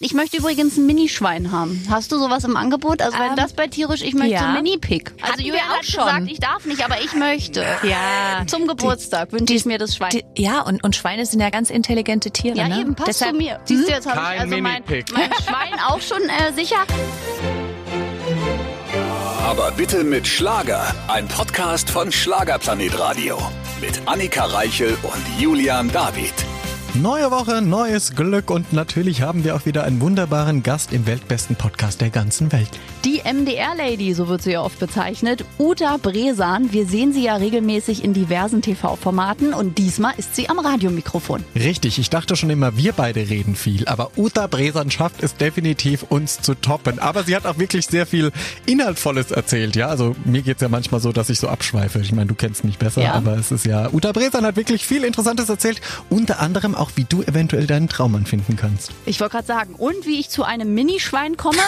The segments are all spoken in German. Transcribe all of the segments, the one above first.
Ich möchte übrigens ein Minischwein haben. Hast du sowas im Angebot? Also wenn Ähm, das bei tierisch, ich möchte ja. ein Mini-Pig. Also Julian auch hat schon. gesagt, ich darf nicht, aber ich möchte. Ja. Zum Geburtstag wünsche ich mir das Schwein. Die, ja, und, und Schweine sind ja ganz intelligente Tiere. ja, ne? eben, passt Deshalb, zu mir. Siehst du, jetzt habe ich also mein, mein Schwein auch schon äh, sicher. Aber bitte mit Schlager. Ein Podcast von Schlagerplanet Radio. Mit Annika Reichel und Julian David. Neue Woche, neues Glück und natürlich haben wir auch wieder einen wunderbaren Gast im weltbesten Podcast der ganzen Welt. Die MDR-Lady, so wird sie ja oft bezeichnet, Uta Bresan. Wir sehen sie ja regelmäßig in diversen TV-Formaten und diesmal ist sie am Radiomikrofon. Richtig, ich dachte schon immer, wir beide reden viel, aber Uta Bresan schafft es definitiv, uns zu toppen. Aber sie hat auch wirklich sehr viel Inhaltvolles erzählt, ja. Also mir geht's ja manchmal so, dass ich so abschweife. Ich meine, du kennst mich besser, Ja. aber es ist ja. Uta Bresan hat wirklich viel Interessantes erzählt, unter anderem auch, wie du eventuell deinen Traummann finden kannst. Ich wollte gerade sagen, und wie ich zu einem Minischwein komme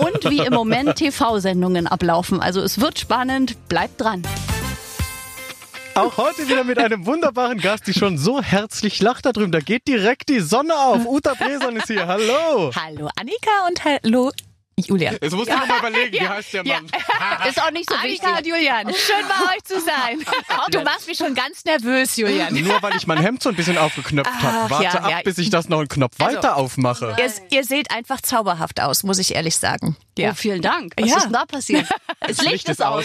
und wie im Moment TV-Sendungen ablaufen. Also es wird spannend, bleibt dran. Auch heute wieder mit einem wunderbaren Gast, die schon so herzlich lacht da drüben. Da geht direkt die Sonne auf. Uta Bresan ist hier. Hallo. Hallo Annika und hallo Julian. Jetzt musst du noch mal überlegen, wie heißt der Mann? Ist auch nicht so Annika und wichtig. Julian, schön bei euch zu sein. Du machst mich schon ganz nervös, Julian. Nur weil ich mein Hemd so ein bisschen aufgeknöpft habe. Warte ja, ab, ja. bis ich das noch einen Knopf Also, weiter aufmache. Ihr, ihr seht einfach zauberhaft aus, muss ich ehrlich sagen. Oh, vielen Dank. Was Ja. ist denn da passiert? Das Licht ist aus.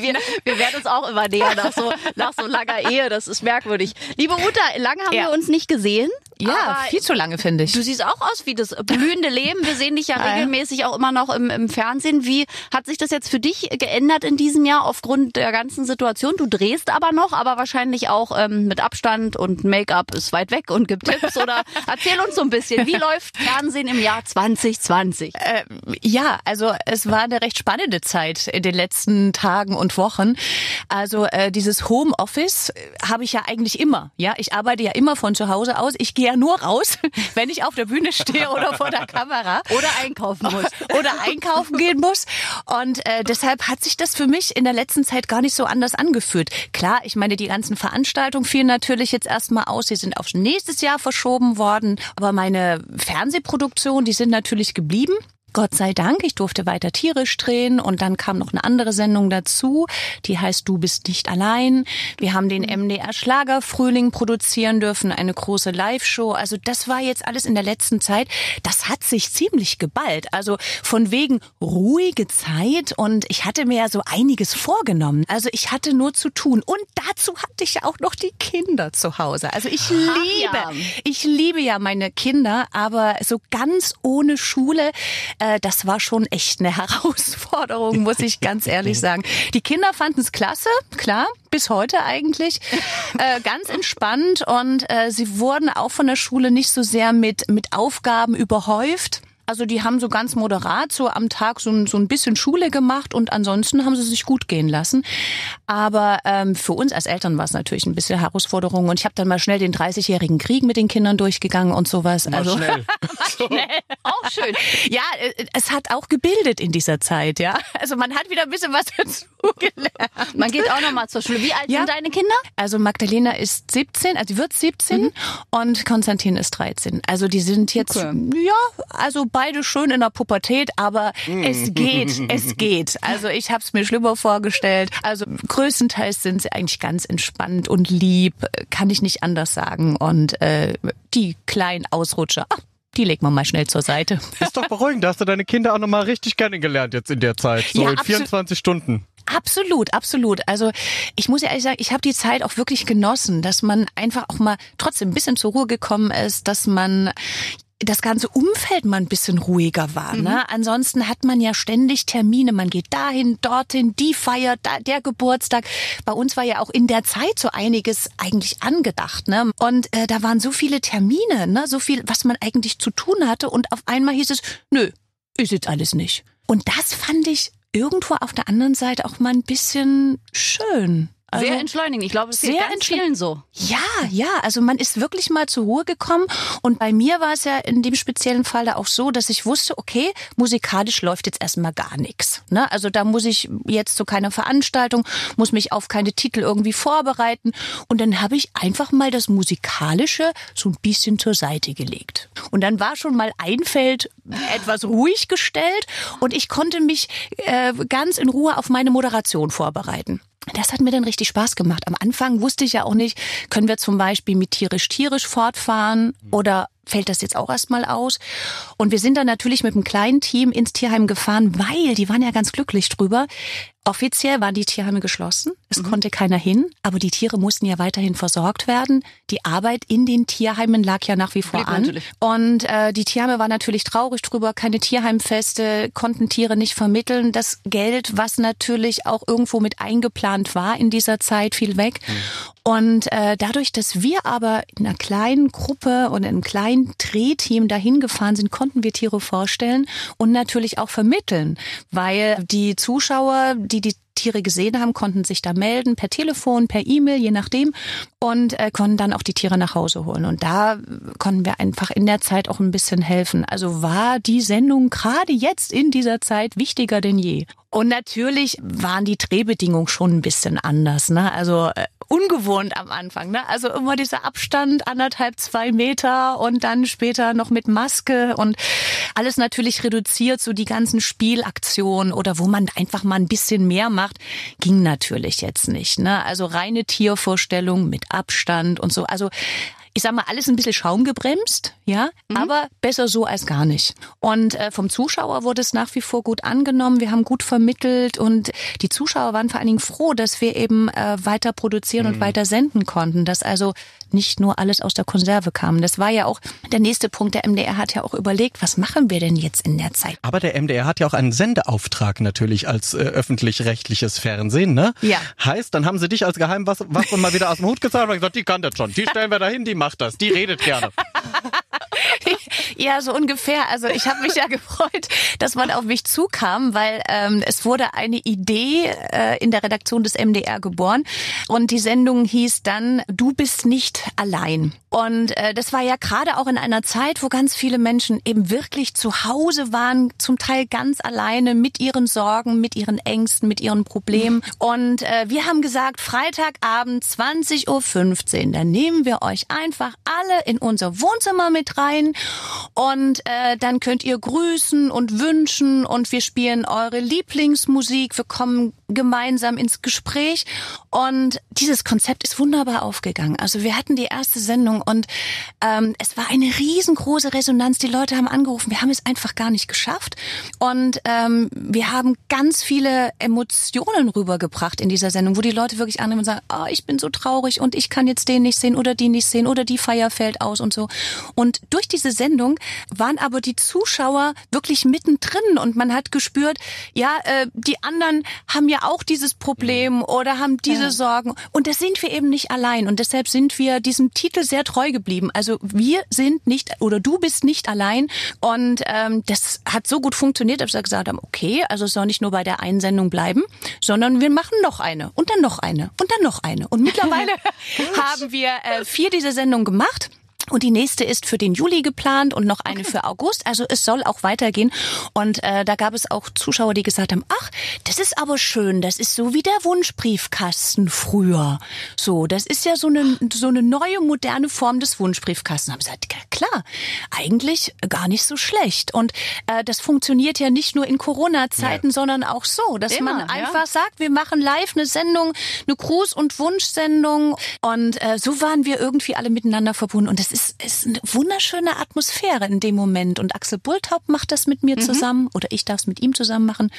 wir, wir werden uns auch immer näher nach so, nach so langer Ehe. Das ist merkwürdig. Liebe Uta, lange haben Ja. wir uns nicht gesehen. Ja, aber viel zu lange, finde ich. Du siehst auch aus wie das blühende Leben. Wir sehen dich ja regelmäßig auch immer noch im, im Fernsehen. Wie hat sich das jetzt für dich geändert in diesem Jahr aufgrund der ganzen Situation? Du drehst aber noch, aber wahrscheinlich auch ähm, mit Abstand und Make-up ist weit weg und gibt Tipps. Oder erzähl uns so ein bisschen, wie läuft Fernsehen im Jahr 2020? Äh, ja, also es war eine recht spannende Zeit in den letzten Tagen und Wochen. Also äh, dieses Homeoffice äh, habe ich ja eigentlich immer. Ja, ich arbeite ja immer von zu Hause aus. Ich gehe ja nur raus, wenn ich auf der Bühne stehe oder vor der Kamera. Oder einkaufen muss. oder einkaufen gehen muss. Und äh, deshalb hat sich das für mich in der letzten Zeit gar nicht so anders angefühlt. Klar, ich meine, die ganzen Veranstaltungen fielen natürlich jetzt erstmal aus. Sie sind aufs nächstes Jahr verschoben worden. Aber meine Fernsehproduktionen, die sind natürlich geblieben. Gott sei Dank, ich durfte weiter tierisch drehen und dann kam noch eine andere Sendung dazu, die heißt Du bist nicht allein. Wir haben den MDR Schlagerfrühling produzieren dürfen, eine große Live-Show. Also das war jetzt alles in der letzten Zeit. Das hat sich ziemlich geballt. Also von wegen ruhige Zeit und ich hatte mir ja so einiges vorgenommen. Also ich hatte nur zu tun und dazu hatte ich ja auch noch die Kinder zu Hause. Also ich liebe, ja. ich liebe ja meine Kinder, aber so ganz ohne Schule, äh, das war schon echt eine Herausforderung, muss ich ganz ehrlich sagen. Die Kinder fanden es klasse, klar, bis heute eigentlich, äh, ganz entspannt und äh, sie wurden auch von der Schule nicht so sehr mit, mit Aufgaben überhäuft. Also die haben so ganz moderat so am Tag so ein, so ein bisschen Schule gemacht und ansonsten haben sie sich gut gehen lassen. Aber ähm, für uns als Eltern war es natürlich ein bisschen Herausforderung und ich habe dann mal schnell den 30-jährigen Krieg mit den Kindern durchgegangen und sowas. Mal also schnell. Auch schön. ja, äh, es hat auch gebildet in dieser Zeit, ja. Also man hat wieder ein bisschen was dazu gelernt. Man geht auch noch mal zur Schule. Wie alt Ja. sind deine Kinder? Also Magdalena ist 17, also die wird 17 und Konstantin ist 13. Also die sind jetzt, Okay. ja, also beide schön in der Pubertät, aber es geht, es geht. Also ich habe es mir schlimmer vorgestellt. Also größtenteils sind sie eigentlich ganz entspannt und lieb, kann ich nicht anders sagen. Und äh, die kleinen Ausrutscher, ach, die legt man mal schnell zur Seite. Ist doch beruhigend, da hast du deine Kinder auch nochmal richtig kennengelernt jetzt in der Zeit. So Ja, in absolut. 24 Stunden. Absolut, absolut. Also ich muss ja ehrlich sagen, ich habe die Zeit auch wirklich genossen, dass man einfach auch mal trotzdem ein bisschen zur Ruhe gekommen ist, dass man das ganze Umfeld mal ein bisschen ruhiger war. Ne? Ansonsten hat man ja ständig Termine. Man geht dahin, dorthin, die Feier, da, der Geburtstag. Bei uns war ja auch in der Zeit so einiges eigentlich angedacht. Ne? Und äh, da waren so viele Termine, ne? so viel, was man eigentlich zu tun hatte. Und auf einmal hieß es, nö, ist jetzt alles nicht. Und das fand ich irgendwo auf der anderen Seite auch mal ein bisschen schön. Also Sehr entschleunigend. Ich glaube, es geht sehr ganz entschle- vielen so. Ja, ja, also man ist wirklich mal zur Ruhe gekommen und bei mir war es ja in dem speziellen Fall da auch so, dass ich wusste, okay, musikalisch läuft jetzt erstmal gar nichts. Ne? Also da muss ich jetzt zu keiner Veranstaltung, muss mich auf keine Titel irgendwie vorbereiten und dann habe ich einfach mal das Musikalische so ein bisschen zur Seite gelegt. Und dann war schon mal ein Feld etwas ruhig gestellt und ich konnte mich äh, ganz in Ruhe auf meine Moderation vorbereiten. Das hat mir dann richtig Spaß gemacht. Am Anfang wusste ich ja auch nicht, können wir zum Beispiel mit tierisch-tierisch fortfahren oder fällt das jetzt auch erstmal aus? Und wir sind dann natürlich mit einem kleinen Team ins Tierheim gefahren, weil die waren ja ganz glücklich drüber. Offiziell waren die Tierheime geschlossen. Es konnte keiner hin, aber die Tiere mussten ja weiterhin versorgt werden. Die Arbeit in den Tierheimen lag ja nach wie vor Blieb an. natürlich. Und äh, die Tierheime waren natürlich traurig drüber, keine Tierheimfeste, konnten Tiere nicht vermitteln. Das Geld, was natürlich auch irgendwo mit eingeplant war in dieser Zeit, fiel weg. Und äh, dadurch, dass wir aber in einer kleinen Gruppe und in einem kleinen Drehteam dahin gefahren sind, konnten wir Tiere vorstellen und natürlich auch vermitteln, weil die Zuschauer, die die Tiere gesehen haben, konnten sich da melden, per Telefon, per E-Mail, je nachdem, und äh, konnten dann auch die Tiere nach Hause holen. Und da konnten wir einfach in der Zeit auch ein bisschen helfen. Also war die Sendung gerade jetzt in dieser Zeit wichtiger denn je. Und natürlich waren die Drehbedingungen schon ein bisschen anders. Ne? Also äh, ungewohnt am Anfang. Ne? Also immer dieser Abstand, anderthalb, zwei Meter und dann später noch mit Maske und alles natürlich reduziert, so die ganzen Spielaktionen oder wo man einfach mal ein bisschen mehr macht, ging natürlich jetzt nicht. Ne? Also reine Tiervorstellung mit Abstand und so. Also ich sag mal, alles ein bisschen schaumgebremst, ja, aber besser so als gar nicht. Und äh, vom Zuschauer wurde es nach wie vor gut angenommen. Wir haben gut vermittelt und die Zuschauer waren vor allen Dingen froh, dass wir eben äh, weiter produzieren und weiter senden konnten, dass also nicht nur alles aus der Konserve kam. Das war ja auch der nächste Punkt. Der MDR hat ja auch überlegt, was machen wir denn jetzt in der Zeit? Aber der MDR hat ja auch einen Sendeauftrag natürlich als äh, öffentlich-rechtliches Fernsehen, ne? Ja. Heißt, dann haben sie dich als Geheimwaffe mal wieder aus dem Hut gezaubert und gesagt, die kann das schon, die stellen wir dahin, die macht das, die redet gerne. Ja, so ungefähr. Also ich habe mich ja gefreut, dass man auf mich zukam, weil ähm, es wurde eine Idee äh, in der Redaktion des MDR geboren und die Sendung hieß dann Du bist nicht allein. Und äh, das war ja gerade auch in einer Zeit, wo ganz viele Menschen eben wirklich zu Hause waren, zum Teil ganz alleine mit ihren Sorgen, mit ihren Ängsten, mit ihren Problemen. Und äh, wir haben gesagt, Freitagabend 20.15 Uhr, dann nehmen wir euch einfach alle in unser Wohnzimmer mit rein und äh, dann könnt ihr grüßen und wünschen und wir spielen eure Lieblingsmusik, wir kommen gemeinsam ins Gespräch und dieses Konzept ist wunderbar aufgegangen. Also wir hatten die erste Sendung und ähm, es war eine riesengroße Resonanz. Die Leute haben angerufen, wir haben es einfach gar nicht geschafft und ähm, wir haben ganz viele Emotionen rübergebracht in dieser Sendung, wo die Leute wirklich annehmen und sagen, oh, ich bin so traurig und ich kann jetzt den nicht sehen oder die nicht sehen oder die Feier fällt aus und so. Und durch diese Sendung waren aber die Zuschauer wirklich mittendrin und man hat gespürt, ja, äh, die anderen haben ja auch dieses Problem oder haben diese Sorgen. Und das sind wir eben nicht allein. Und deshalb sind wir diesem Titel sehr treu geblieben. Also wir sind nicht oder du bist nicht allein. Und ähm, das hat so gut funktioniert, dass wir gesagt haben, okay, also es soll nicht nur bei der einen Sendung bleiben, sondern wir machen noch eine und dann noch eine und dann noch eine. Und mittlerweile haben wir äh, vier dieser Sendungen gemacht. Und die nächste ist für den Juli geplant und noch eine für August. Also es soll auch weitergehen. Und äh, da gab es auch Zuschauer, die gesagt haben, ach, das ist aber schön, das ist so wie der Wunschbriefkasten früher. So, das ist ja so eine, so eine neue, moderne Form des Wunschbriefkastens. Haben gesagt, ja, klar, eigentlich gar nicht so schlecht. Und äh, das funktioniert ja nicht nur in Corona-Zeiten, sondern auch so, dass Immer, man ja. einfach sagt, wir machen live eine Sendung, eine Gruß- und Wunschsendung. Und äh, so waren wir irgendwie alle miteinander verbunden. Und das ist, ist eine wunderschöne Atmosphäre in dem Moment. Und Axel Bulthaupt macht das mit mir zusammen oder ich darf es mit ihm zusammen machen.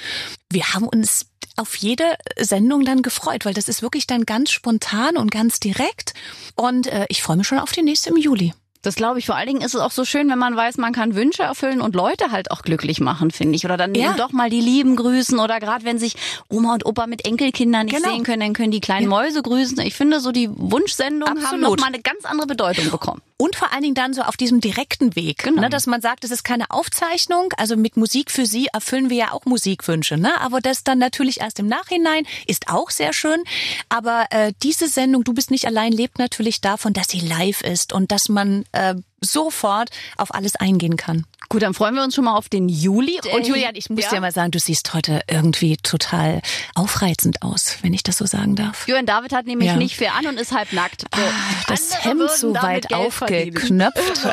Wir haben uns auf jede Sendung dann gefreut, weil das ist wirklich dann ganz spontan und ganz direkt. Und äh, ich freue mich schon auf die nächste im Juli. Das glaube ich. Vor allen Dingen ist es auch so schön, wenn man weiß, man kann Wünsche erfüllen und Leute halt auch glücklich machen, finde ich. Oder dann Ja. eben doch mal die Lieben grüßen oder gerade wenn sich Oma und Opa mit Enkelkindern nicht Genau. sehen können, dann können die kleinen Mäuse grüßen. Ich finde so die Wunschsendungen haben Absolut. noch mal eine ganz andere Bedeutung bekommen. Und vor allen Dingen dann so auf diesem direkten Weg, Genau. ne, dass man sagt, es ist keine Aufzeichnung. Also mit Musik für Sie erfüllen wir ja auch Musikwünsche. Ne? Aber das dann natürlich erst im Nachhinein ist auch sehr schön. Aber äh, diese Sendung, Du bist nicht allein, lebt natürlich davon, dass sie live ist und dass man äh, sofort auf alles eingehen kann. Gut, dann freuen wir uns schon mal auf den Juli. Und Julian, ich muss ja? dir mal sagen, du siehst heute irgendwie total aufreizend aus, wenn ich das so sagen darf. Johann David hat nämlich Ja. nicht viel an und ist halb nackt. So. Das Andere Hemd so weit aufgeknöpft.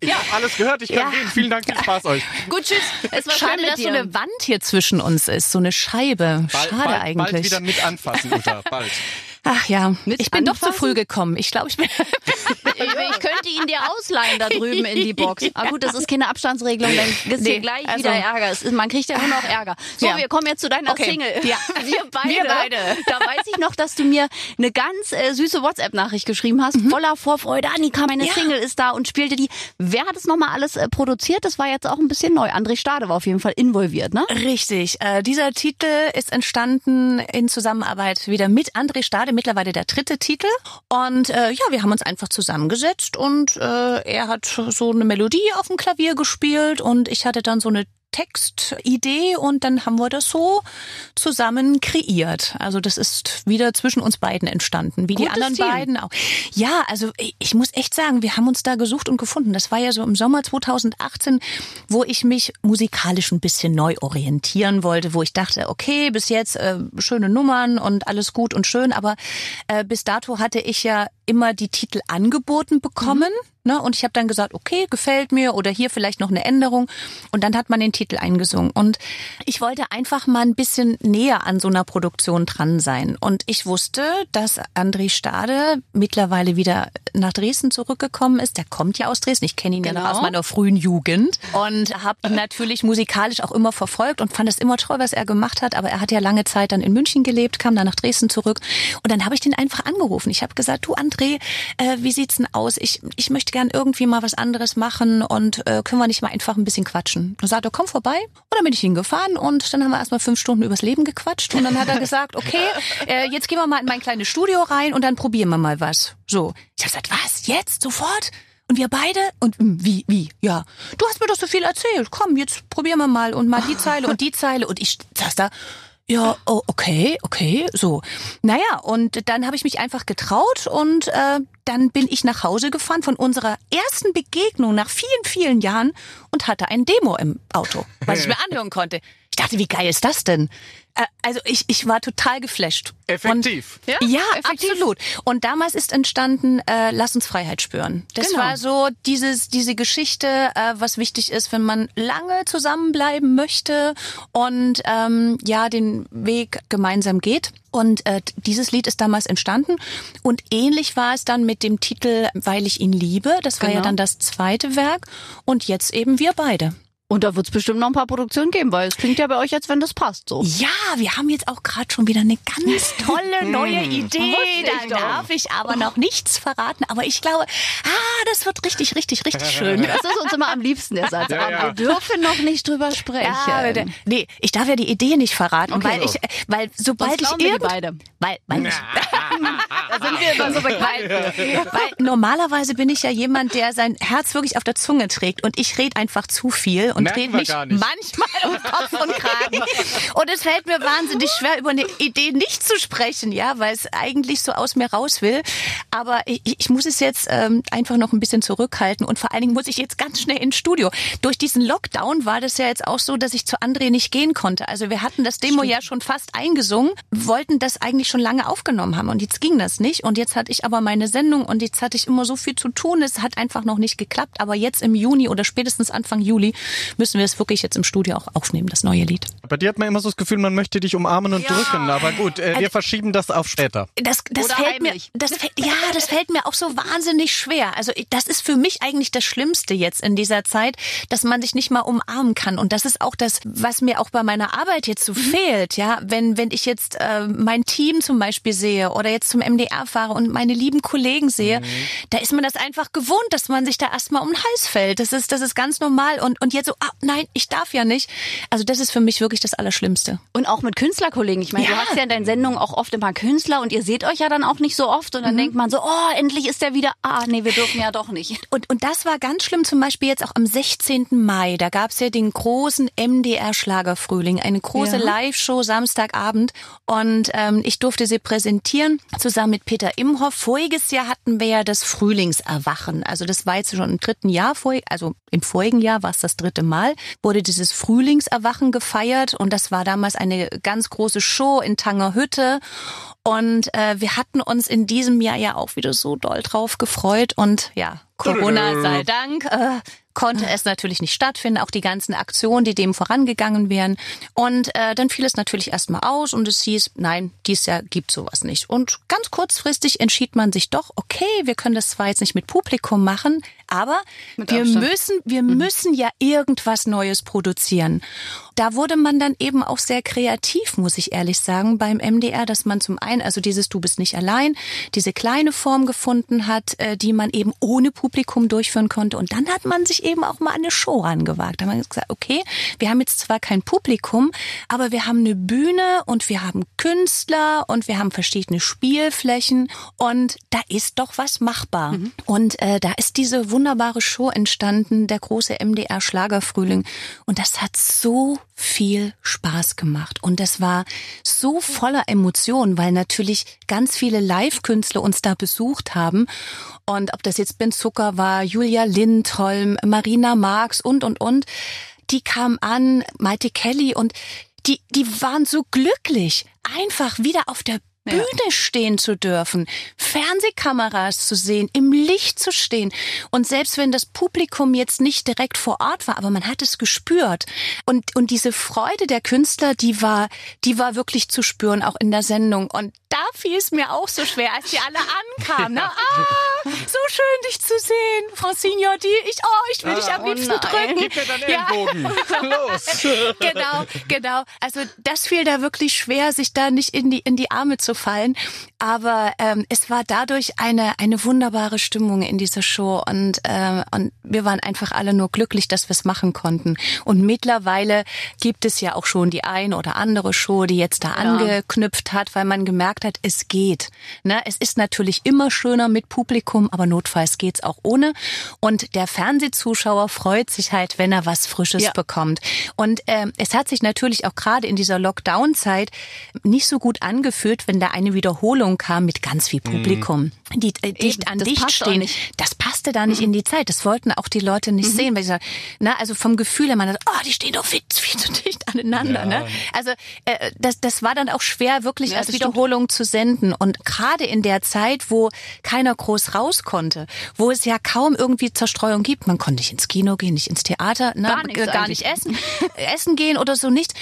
Ich habe alles gehört, ich kann Ja. gehen. Vielen Dank, viel Spaß euch. Gut, tschüss. Es war schön Schade, mit dass so dir. eine Wand hier zwischen uns ist, so eine Scheibe. Bald, Schade bald, eigentlich. Bald wieder mit anfassen, Uta, bald. Ach ja, Mit ich bin doch zu anfassen? früh gekommen. Ich glaube, ich bin. Ich, ich könnte ihn dir ausleihen da drüben in die Box. Aber gut, das ist keine Abstandsregelung, dann gibt's Nee, gleich also- wieder Ärger. Es ist, man kriegt ja nur noch Ärger. So, Ja. wir kommen jetzt zu deiner Okay. Single. Ja. Wir beide. Wir beide. Da weiß ich noch, dass du mir eine ganz äh, süße WhatsApp-Nachricht geschrieben hast, voller Vorfreude. Annika, meine Mhm. Ja. Single ist da und spielte die. Wer hat es nochmal alles äh, produziert? Das war jetzt auch ein bisschen neu. André Stade war auf jeden Fall involviert, ne? Richtig. Äh, dieser Titel ist entstanden in Zusammenarbeit wieder mit André Stade, mittlerweile der dritte Titel. Und äh, ja, wir haben uns einfach zusammengesetzt und äh, er hat so eine Melodie auf dem Klavier gespielt und ich hatte dann so eine Textidee und dann haben wir das so zusammen kreiert. Also das ist wieder zwischen uns beiden entstanden, wie die Gutes anderen Team. beiden auch. Ja, also ich- ich muss echt sagen, wir haben uns da gesucht und gefunden. Das war ja so im Sommer 2018, wo ich mich musikalisch ein bisschen neu orientieren wollte, wo ich dachte, okay, bis jetzt äh, schöne Nummern und alles gut und schön, aber äh, bis dato hatte ich ja immer die Titel angeboten bekommen. Ne? Und ich habe dann gesagt, okay, gefällt mir oder hier vielleicht noch eine Änderung. Und dann hat man den Titel eingesungen. Und ich wollte einfach mal ein bisschen näher an so einer Produktion dran sein. Und ich wusste, dass André Stade mittlerweile wieder nach Dresden zurückgekommen ist. Der kommt ja aus Dresden. Ich kenne ihn ja noch Genau. aus meiner frühen Jugend. Und habe ihn natürlich musikalisch auch immer verfolgt und fand es immer toll, was er gemacht hat. Aber er hat ja lange Zeit dann in München gelebt, kam dann nach Dresden zurück. Und dann habe ich den einfach angerufen. Ich habe gesagt, du André, äh, wie sieht's denn aus? Ich, ich möchte gern irgendwie mal was anderes machen und äh, können wir nicht mal einfach ein bisschen quatschen? Dann sagt er, komm vorbei. Und dann bin ich hingefahren und dann haben wir erstmal fünf Stunden übers Leben gequatscht. Und dann hat er gesagt, okay, äh, jetzt gehen wir mal in mein kleines Studio rein und dann probieren wir mal was. So. Ich habe gesagt, was? Jetzt? Sofort? Und wir beide? Und mm, wie, wie? Ja. Du hast mir doch so viel erzählt. Komm, jetzt probieren wir mal und mal die Zeile und die Zeile. Und ich saß da. Ja, oh, okay, okay, so. Naja, und dann habe ich mich einfach getraut und äh, dann bin ich nach Hause gefahren von unserer ersten Begegnung nach vielen, vielen Jahren und hatte ein Demo im Auto, was ich mir anhören konnte. Ich dachte, wie geil ist das denn? Äh, also ich, ich war total geflasht. Effektiv. Und, Ja, ja, effektiv. absolut. Und damals ist entstanden, äh, lass uns Freiheit spüren. Das Genau. war so dieses, diese Geschichte, äh, was wichtig ist, wenn man lange zusammenbleiben möchte und ähm, ja den Weg gemeinsam geht. Und äh, dieses Lied ist damals entstanden. Und ähnlich war es dann mit dem Titel Weil ich ihn liebe. Das war ja Genau. dann das zweite Werk. Und jetzt eben wir beide. Und da wird es bestimmt noch ein paar Produktionen geben, weil es klingt ja bei euch, als wenn das passt. So. Ja, wir haben jetzt auch gerade schon wieder eine ganz tolle neue Idee. Wusste ich Da darf ich aber noch nichts verraten. Aber ich glaube, ah, das wird richtig, richtig, richtig schön. Das ist uns immer am liebsten, der Satz. Ja, Aber ja. wir dürfen noch nicht drüber sprechen. Ja, nee, ich darf ja die Idee nicht verraten, Okay. weil ich, weil sobald ich irgend, beide. weil, weil, ich, Da sind wir immer so begeistert. weil normalerweise bin ich ja jemand, der sein Herz wirklich auf der Zunge trägt und ich rede einfach zu viel und Merken rede wir mich manchmal um Kopf und Kragen. Und es fällt mir wahnsinnig schwer, über eine Idee nicht zu sprechen, ja, weil es eigentlich so aus mir raus will. Aber ich, ich muss es jetzt ähm, einfach noch ein bisschen zurückhalten und vor allen Dingen muss ich jetzt ganz schnell ins Studio. Durch diesen Lockdown war das ja jetzt auch so, dass ich zu André nicht gehen konnte. Also wir hatten das Demo ja schon fast eingesungen, wollten das eigentlich schon lange aufgenommen haben und jetzt ging das nicht. Und jetzt hatte ich aber meine Sendung und jetzt hatte ich immer so viel zu tun. Es hat einfach noch nicht geklappt. Aber jetzt im Juni oder spätestens Anfang Juli müssen wir es wirklich jetzt im Studio auch aufnehmen, das neue Lied. Bei dir hat man immer so das Gefühl, man möchte dich umarmen und drücken. Aber gut, äh, wir verschieben das auf später. Das, das Oder fällt mir, heimlich. das fällt, ja, das fällt mir auch so wahnsinnig schwer. Also das ist für mich eigentlich das Schlimmste jetzt in dieser Zeit, dass man sich nicht mal umarmen kann. Und das ist auch das, was mir auch bei meiner Arbeit jetzt so fehlt. Ja, wenn wenn ich jetzt äh, mein Team zum Beispiel sehe oder jetzt zum MDR fahre und meine lieben Kollegen sehe, mhm. da ist man das einfach gewohnt, dass man sich da erstmal um den Hals fällt. Das ist, das ist ganz normal. Und, und jetzt so, ah, nein, ich darf ja nicht. Also das ist für mich wirklich das Allerschlimmste. Und auch mit Künstlerkollegen. Ich meine, ja. du hast ja in deinen Sendungen auch oft immer Künstler und ihr seht euch ja dann auch nicht so oft. Und dann mhm. denkt man so, oh, endlich ist der wieder, ah, nee, wir dürfen ja doch nicht. Und, und das war ganz schlimm, zum Beispiel jetzt auch am 16. Mai. Da gab's ja den großen MDR-Schlagerfrühling, eine große ja. Live-Show Samstagabend. Und ähm, ich durfte sie präsentieren, zusammen mit Peter Imhoff. Voriges Jahr hatten wir ja das Frühlingserwachen. Also das war jetzt schon im dritten Jahr, also im vorigen Jahr war es das dritte Mal, wurde dieses Frühlingserwachen gefeiert. Und das war damals eine ganz große Show in Tangerhütte. Und äh, wir hatten uns in diesem Jahr ja auch wieder so doll drauf gefreut. Und ja, Corona sei Dank. Äh, konnte es natürlich nicht stattfinden, auch die ganzen Aktionen, die dem vorangegangen wären. Und äh, dann fiel es natürlich erstmal aus und es hieß, nein, dies Jahr gibt sowas nicht. Und ganz kurzfristig entschied man sich doch, okay, wir können das zwar jetzt nicht mit Publikum machen, aber mit wir Abstand. müssen, wir mhm. müssen ja irgendwas Neues produzieren. Da wurde man dann eben auch sehr kreativ, muss ich ehrlich sagen, beim MDR, dass man zum einen, also dieses Du bist nicht allein, diese kleine Form gefunden hat, äh, die man eben ohne Publikum durchführen konnte. Und dann hat man sich eben auch mal eine Show rangewagt. Da haben wir gesagt, okay, wir haben jetzt zwar kein Publikum, aber wir haben eine Bühne und wir haben Künstler und wir haben verschiedene Spielflächen und da ist doch was machbar. Mhm. Und äh, da ist diese wunderbare Show entstanden, der große MDR Schlagerfrühling. Und das hat so viel Spaß gemacht. Und das war so voller Emotionen, weil natürlich ganz viele Live-Künstler uns da besucht haben. Und ob das jetzt Ben Zucker war, Julia Lindholm, Marina Marx und, und, und, die kamen an, Maite Kelly und die, die waren so glücklich, einfach wieder auf der Bühne ja. stehen zu dürfen, Fernsehkameras zu sehen, im Licht zu stehen. Und selbst wenn das Publikum jetzt nicht direkt vor Ort war, aber man hat es gespürt. Und, und diese Freude der Künstler, die war, die war wirklich zu spüren, auch in der Sendung. Und da fiel es mir auch so schwer, als die alle ankamen. Ne? Ah, so schön dich zu sehen, Frau Signotti. Ich, oh, ich will ah, dich am liebsten oh drücken. Gib mir deinen Ellenbogen. Ja. Los. genau, genau. Also das fiel da wirklich schwer, sich da nicht in die, in die Arme zu fallen. Aber ähm, es war dadurch eine, eine wunderbare Stimmung in dieser Show und, äh, und wir waren einfach alle nur glücklich, dass wir es machen konnten. Und mittlerweile gibt es ja auch schon die ein oder andere Show, die jetzt da ja. angeknüpft hat, weil man gemerkt hat, es geht. Ne? Es ist natürlich immer schöner mit Publikum, aber notfalls geht's auch ohne. Und der Fernsehzuschauer freut sich halt, wenn er was Frisches ja. bekommt. Und ähm, es hat sich natürlich auch gerade in dieser Lockdown-Zeit nicht so gut angefühlt, wenn da eine Wiederholung kam mit ganz viel Publikum, mhm. die äh, dicht Eben, an dicht stehen. Das passte da nicht mhm. in die Zeit. Das wollten auch die Leute nicht mhm. sehen, weil sie sagen, na, also vom Gefühl her, man hat, oh, die stehen doch viel, viel zu dicht aneinander. Ja. Ne? Also äh, das, das war dann auch schwer, wirklich ja, als Wiederholung zu senden. Und gerade in der Zeit, wo keiner groß raus konnte, wo es ja kaum irgendwie Zerstreuung gibt, man konnte nicht ins Kino gehen, nicht ins Theater, ne, gar, gar nicht essen, essen gehen oder so nicht.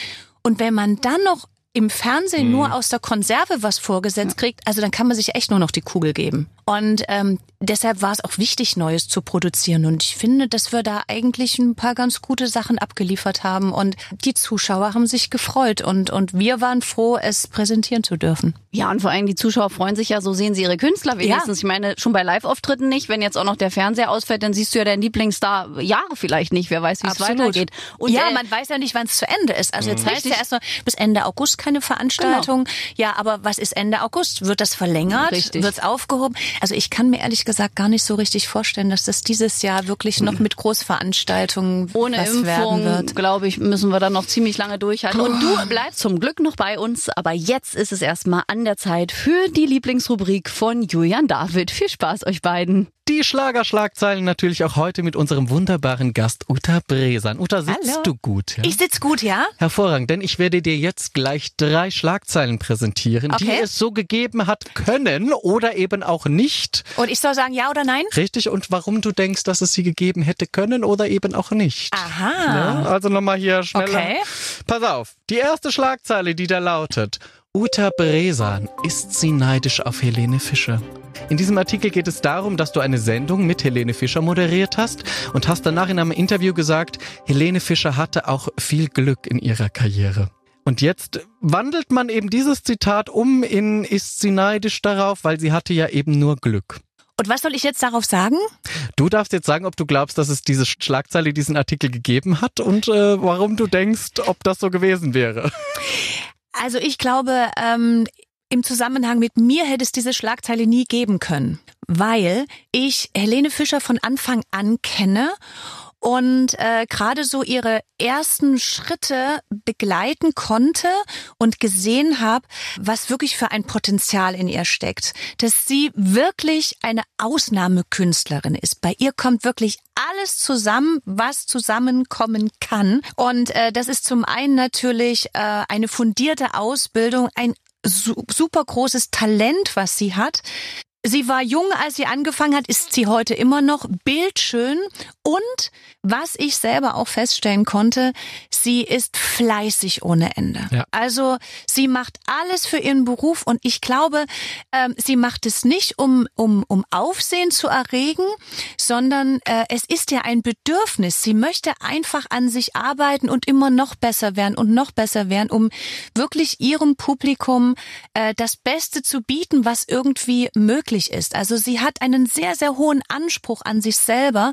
Und wenn man dann noch im Fernsehen mhm. nur aus der Konserve was vorgesetzt kriegt, also dann kann man sich echt nur noch die Kugel geben. Und ähm, deshalb war es auch wichtig, Neues zu produzieren. Und ich finde, dass wir da eigentlich ein paar ganz gute Sachen abgeliefert haben. Und die Zuschauer haben sich gefreut. Und, und wir waren froh, es präsentieren zu dürfen. Ja, und vor allem die Zuschauer freuen sich ja, so sehen sie ihre Künstler wenigstens. Ja. Ich meine, schon bei Live-Auftritten nicht. Wenn jetzt auch noch der Fernseher ausfällt, dann siehst du ja deinen Lieblingsstar Jahre vielleicht nicht. Wer weiß, wie es weitergeht. Und ja, äh, man weiß ja nicht, wann es zu Ende ist. Also jetzt mhm. heißt ja erst noch bis Ende August keine Veranstaltung. Genau. Ja, aber was ist Ende August? Wird das verlängert? Wird es aufgehoben? Also ich kann mir ehrlich gesagt gar nicht so richtig vorstellen, dass das dieses Jahr wirklich noch mit Großveranstaltungen ohne Impfung, glaube ich, müssen wir dann noch ziemlich lange durchhalten. Und du bleibst zum Glück noch bei uns, aber jetzt ist es erstmal an der Zeit für die Lieblingsrubrik von Julian David. Viel Spaß euch beiden. Die Schlagerschlagzeilen natürlich auch heute mit unserem wunderbaren Gast Uta Bresan. Uta, sitzt Hallo. du gut? Ja? Ich sitz gut, ja. Hervorragend, denn ich werde dir jetzt gleich drei Schlagzeilen präsentieren, okay. die es so gegeben hat können oder eben auch nicht. Und ich soll sagen ja oder nein? Richtig, und warum du denkst, dass es sie gegeben hätte können oder eben auch nicht. Aha. Ja, also nochmal hier schneller. Okay. Pass auf, die erste Schlagzeile, die da lautet, Uta Bresan, ist sie neidisch auf Helene Fischer? In diesem Artikel geht es darum, dass du eine Sendung mit Helene Fischer moderiert hast und hast danach in einem Interview gesagt, Helene Fischer hatte auch viel Glück in ihrer Karriere. Und jetzt wandelt man eben dieses Zitat um in ist sie neidisch darauf, weil sie hatte ja eben nur Glück. Und was soll ich jetzt darauf sagen? Du darfst jetzt sagen, ob du glaubst, dass es diese Schlagzeile, diesen Artikel gegeben hat und äh, warum du denkst, ob das so gewesen wäre. Also ich glaube, ähm, im Zusammenhang mit mir hätte es diese Schlagzeile nie geben können, weil ich Helene Fischer von Anfang an kenne und äh, gerade so ihre ersten Schritte begleiten konnte und gesehen habe, was wirklich für ein Potenzial in ihr steckt. Dass sie wirklich eine Ausnahmekünstlerin ist. Bei ihr kommt wirklich alles zusammen, was zusammenkommen kann. Und äh, das ist zum einen natürlich äh, eine fundierte Ausbildung, ein super großes Talent, was sie hat. Sie war jung, als sie angefangen hat, ist sie heute immer noch bildschön und was ich selber auch feststellen konnte, sie ist fleißig ohne Ende. Ja. Also sie macht alles für ihren Beruf und ich glaube, ähm, sie macht es nicht, um, um, um Aufsehen zu erregen, sondern äh, es ist ja ein Bedürfnis. Sie möchte einfach an sich arbeiten und immer noch besser werden und noch besser werden, um wirklich ihrem Publikum äh, das Beste zu bieten, was irgendwie möglich möglich ist. Also sie hat einen sehr, sehr hohen Anspruch an sich selber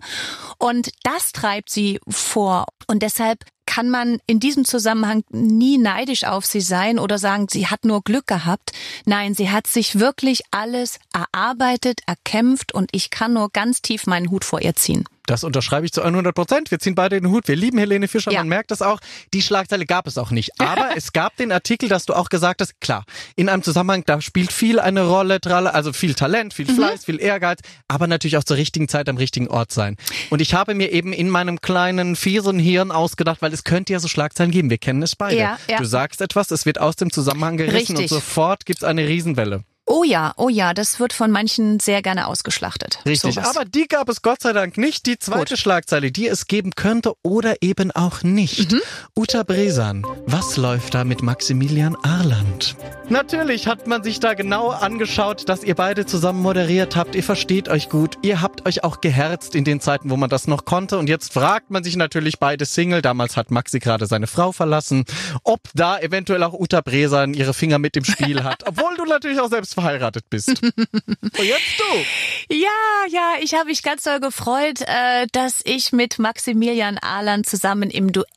und das treibt sie vor. Und deshalb kann man in diesem Zusammenhang nie neidisch auf sie sein oder sagen, sie hat nur Glück gehabt. Nein, sie hat sich wirklich alles erarbeitet, erkämpft und ich kann nur ganz tief meinen Hut vor ihr ziehen. Das unterschreibe ich zu 100 Prozent. Wir ziehen beide den Hut. Wir lieben Helene Fischer. Ja. Man merkt das auch. Die Schlagzeile gab es auch nicht. Aber es gab den Artikel, dass du auch gesagt hast, klar, in einem Zusammenhang, da spielt viel eine Rolle, also viel Talent, viel mhm. Fleiß, mhm. viel Ehrgeiz, aber natürlich auch zur richtigen Zeit am richtigen Ort sein. Und ich habe mir eben in meinem kleinen, fiesen Hirn ausgedacht, weil es könnte ja so Schlagzeilen geben. Wir kennen es beide. Ja, ja. Du sagst etwas, es wird aus dem Zusammenhang gerissen Richtig. und sofort gibt es eine Riesenwelle. Oh ja, oh ja, das wird von manchen sehr gerne ausgeschlachtet. Richtig, sowas. aber die gab es Gott sei Dank nicht. Die zweite Gut. Schlagzeile, die es geben könnte oder eben auch nicht. Mhm. Uta Bresan, was läuft da mit Maximilian Arland? Natürlich hat man sich da genau angeschaut, dass ihr beide zusammen moderiert habt. Ihr versteht euch gut. Ihr habt euch auch geherzt in den Zeiten, wo man das noch konnte. Und jetzt fragt man sich natürlich beide Single. Damals hat Maxi gerade seine Frau verlassen. Ob da eventuell auch Uta Bresan ihre Finger mit im Spiel hat. Obwohl du natürlich auch selbst verheiratet bist. Und jetzt du. Ja, ja, ich habe mich ganz doll gefreut, äh, dass ich mit Maximilian Ahland zusammen im Duett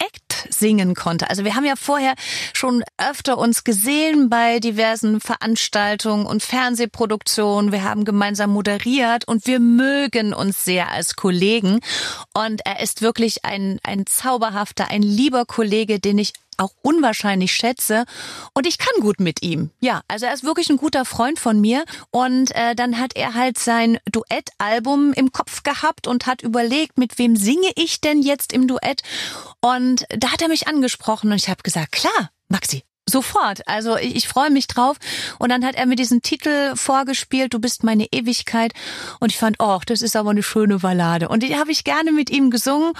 singen konnte. Also wir haben ja vorher schon öfter uns gesehen bei diversen Veranstaltungen und Fernsehproduktionen. Wir haben gemeinsam moderiert und wir mögen uns sehr als Kollegen. Und er ist wirklich ein, ein zauberhafter, ein lieber Kollege, den ich auch unwahrscheinlich schätze. Und ich kann gut mit ihm. Ja, also er ist wirklich ein guter Freund von mir. Und äh, dann hat er halt sein Duettalbum im Kopf gehabt und hat überlegt, mit wem singe ich denn jetzt im Duett. Und da hat er mich angesprochen und ich habe gesagt, klar, Maxi, Sofort. Also ich, ich freue mich drauf. Und dann hat er mir diesen Titel vorgespielt, Du bist meine Ewigkeit. Und ich fand, oh, das ist aber eine schöne Ballade. Und die habe ich gerne mit ihm gesungen.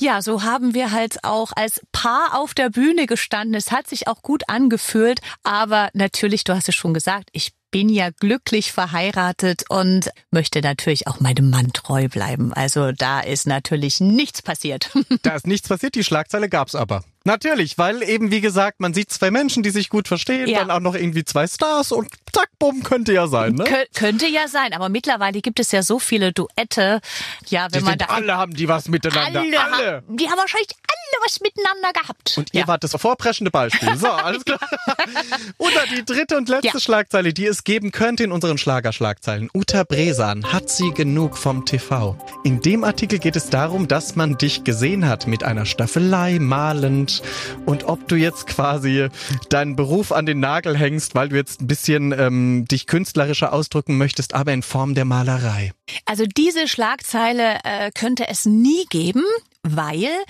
Ja, so haben wir halt auch als Paar auf der Bühne gestanden. Es hat sich auch gut angefühlt. Aber natürlich, du hast es schon gesagt, ich bin ja glücklich verheiratet und möchte natürlich auch meinem Mann treu bleiben. Also da ist natürlich nichts passiert. Da ist nichts passiert, die Schlagzeile gab's aber. Natürlich, weil eben wie gesagt, man sieht zwei Menschen, die sich gut verstehen, ja. dann auch noch irgendwie zwei Stars und zack, bumm, könnte ja sein, ne? Kön könnte ja sein, aber mittlerweile gibt es ja so viele Duette. Ja, wenn die man da alle haben die was miteinander, alle. alle. Haben, die haben wahrscheinlich alle was miteinander gehabt. Und ihr ja. wart das vorpreschende Beispiel. So, alles klar. Oder die dritte und letzte ja. Schlagzeile, die es geben könnte in unseren Schlagerschlagzeilen. Uta Bresan, hat sie genug vom TV? In dem Artikel geht es darum, dass man dich gesehen hat mit einer Staffelei, malend, und ob du jetzt quasi deinen Beruf an den Nagel hängst, weil du jetzt ein bisschen ähm, dich künstlerischer ausdrücken möchtest, aber in Form der Malerei. Also diese Schlagzeile äh, könnte es nie geben, weil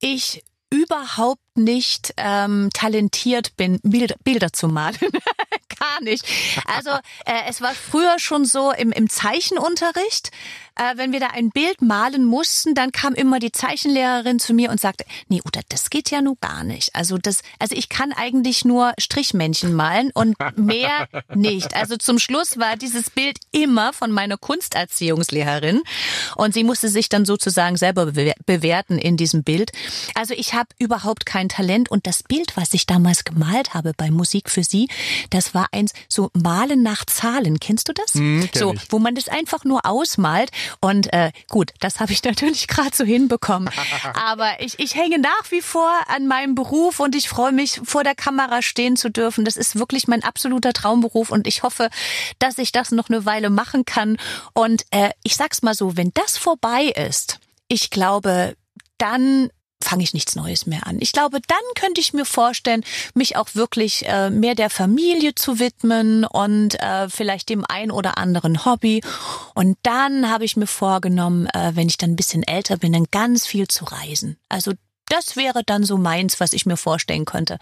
ich überhaupt nicht ähm, talentiert bin, Bilder, Bilder zu malen. Gar nicht. Also äh, es war früher schon so im, im Zeichenunterricht äh, wenn wir da ein Bild malen mussten, dann kam immer die Zeichenlehrerin zu mir und sagte, nee, Uta, das geht ja nun gar nicht. Also das, also ich kann eigentlich nur Strichmännchen malen und mehr nicht. Also zum Schluss war dieses Bild immer von meiner Kunsterziehungslehrerin und sie musste sich dann sozusagen selber bewerten in diesem Bild. Also ich habe überhaupt kein mein Talent und das Bild, was ich damals gemalt habe bei Musik für Sie, das war eins so Malen nach Zahlen. Kennst du das? Hm, kenn so, ich. wo man das einfach nur ausmalt. Und äh, gut, das habe ich natürlich gerade so hinbekommen. Aber ich, ich hänge nach wie vor an meinem Beruf und ich freue mich, vor der Kamera stehen zu dürfen. Das ist wirklich mein absoluter Traumberuf und ich hoffe, dass ich das noch eine Weile machen kann. Und äh, ich sag's mal so, wenn das vorbei ist, ich glaube, dann fange ich nichts Neues mehr an. Ich glaube, dann könnte ich mir vorstellen, mich auch wirklich äh, mehr der Familie zu widmen und äh, vielleicht dem ein oder anderen Hobby. Und dann habe ich mir vorgenommen, äh, wenn ich dann ein bisschen älter bin, dann ganz viel zu reisen. Also das wäre dann so meins, was ich mir vorstellen könnte.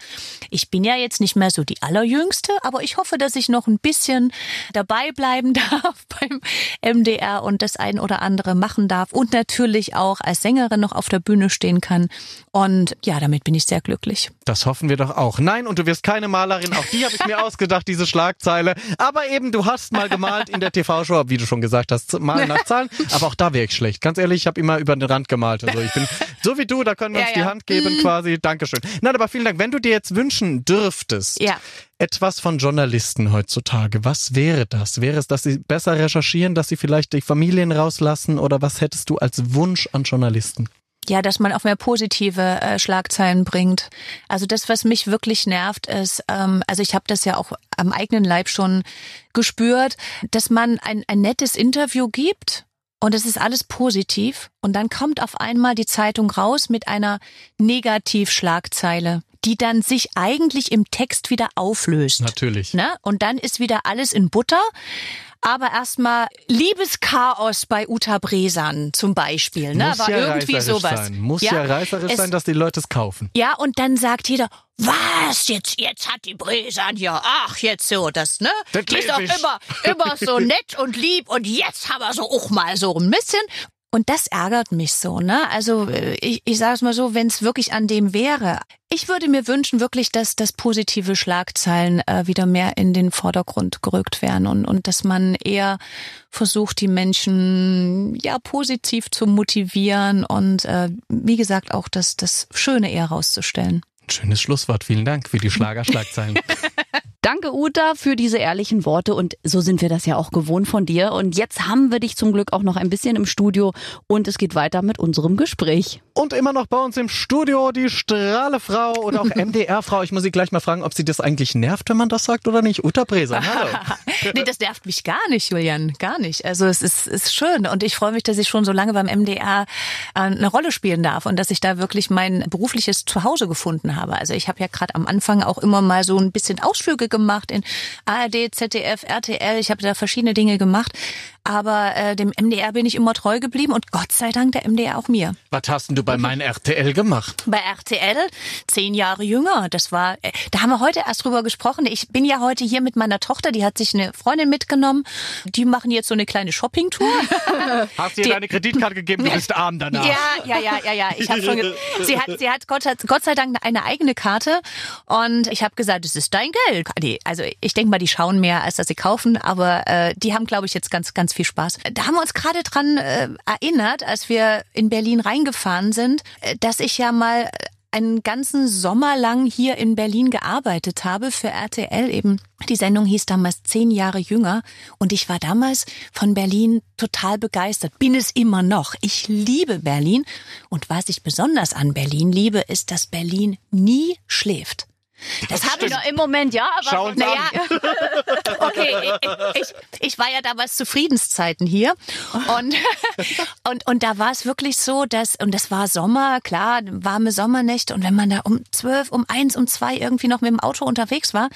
Ich bin ja jetzt nicht mehr so die allerjüngste, aber ich hoffe, dass ich noch ein bisschen dabei bleiben darf beim MDR und das ein oder andere machen darf und natürlich auch als Sängerin noch auf der Bühne stehen kann. Und ja, damit bin ich sehr glücklich. Das hoffen wir doch auch. Nein, und du wirst keine Malerin. Auch die habe ich mir ausgedacht, diese Schlagzeile. Aber eben, du hast mal gemalt in der TV-Show, wie du schon gesagt hast, malen nach Zahlen. Aber auch da wäre ich schlecht. Ganz ehrlich, ich habe immer über den Rand gemalt. Also ich bin so wie du, da können wir uns Ja, die ja. Hand geben quasi. Dankeschön. Nein, aber vielen Dank. Wenn du dir jetzt wünschen dürftest, Ja. etwas von Journalisten heutzutage, was wäre das? Wäre es, dass sie besser recherchieren, dass sie vielleicht die Familien rauslassen oder was hättest du als Wunsch an Journalisten? Ja, dass man auch mehr positive äh, Schlagzeilen bringt. Also das, was mich wirklich nervt, ist, ähm, also ich habe das ja auch am eigenen Leib schon gespürt, dass man ein, ein nettes Interview gibt und es ist alles positiv und dann kommt auf einmal die Zeitung raus mit einer Negativschlagzeile, die dann sich eigentlich im Text wieder auflöst. Natürlich. Ne? Und dann ist wieder alles in Butter. Aber erstmal Liebeschaos bei Uta Bresan zum Beispiel. Ne? Muss War ja irgendwie sowas. sein. Muss ja, reißerisch es- sein, dass die Leute es kaufen. Ja, und dann sagt jeder, was, jetzt, jetzt hat die Bresan ja, ach, jetzt so, das, ne? Das Die ist ich. immer, immer so nett und lieb und jetzt haben wir so auch mal so ein bisschen. Und das ärgert mich so, ne? Also äh, ich, ich sage es mal so, wenn es wirklich an dem wäre. Ich würde mir wünschen wirklich, dass, dass positive Schlagzeilen äh, wieder mehr in den Vordergrund gerückt werden und, und dass man eher versucht, die Menschen ja positiv zu motivieren und äh, wie gesagt auch das, das Schöne eher rauszustellen. Schönes Schlusswort. Vielen Dank für die Schlagerschlagzeilen. Danke, Uta, für diese ehrlichen Worte. Und so sind wir das ja auch gewohnt von dir. Und jetzt haben wir dich zum Glück auch noch ein bisschen im Studio. Und es geht weiter mit unserem Gespräch. Und immer noch bei uns im Studio die Strahlefrau oder auch MDR-Frau. Ich muss sie gleich mal fragen, ob sie das eigentlich nervt, wenn man das sagt oder nicht. Uta Bresan, hallo. nee, das nervt mich gar nicht, Julian, gar nicht. Also es ist, ist schön und ich freue mich, dass ich schon so lange beim MDR äh, eine Rolle spielen darf und dass ich da wirklich mein berufliches Zuhause gefunden habe. Also ich habe ja gerade am Anfang auch immer mal so ein bisschen Ausflüge gemacht in ARD, ZDF, RTL. Ich habe da verschiedene Dinge gemacht, aber äh, dem MDR bin ich immer treu geblieben und Gott sei Dank der MDR auch mir. Was hast denn du bei meinem RTL gemacht? Bei RTL zehn Jahre jünger. Das war, äh, da haben wir heute erst drüber gesprochen. Ich bin ja heute hier mit meiner Tochter, die hat sich eine Freundin mitgenommen. Die machen jetzt so eine kleine Shoppingtour. Hast dir Die- deine Kreditkarte gegeben, du bist arm danach. Ja, ja, ja, ja, ja. Ich hab schon sie hat, sie hat Gott, Gott sei Dank eine eigene Karte und ich habe gesagt, es ist dein Geld. Also ich denke mal, die schauen mehr, als dass sie kaufen, aber äh, die haben, glaube ich, jetzt ganz, ganz viel Spaß. Da haben wir uns gerade dran äh, erinnert, als wir in Berlin reingefahren sind, äh, dass ich ja mal einen ganzen Sommer lang hier in Berlin gearbeitet habe für RTL eben. Die Sendung hieß damals zehn Jahre jünger und ich war damals von Berlin total begeistert. Bin es immer noch. Ich liebe Berlin und was ich besonders an Berlin liebe, ist, dass Berlin nie schläft. Das, habe ich Noch Im Moment, ja, aber. Schau uns naja, an. okay, ich, ich, ich war ja damals zu Friedenszeiten hier und, und, und da war es wirklich so, dass, und das war Sommer, klar, warme Sommernächte und wenn man da um zwölf, um eins, um zwei irgendwie noch mit dem Auto unterwegs war,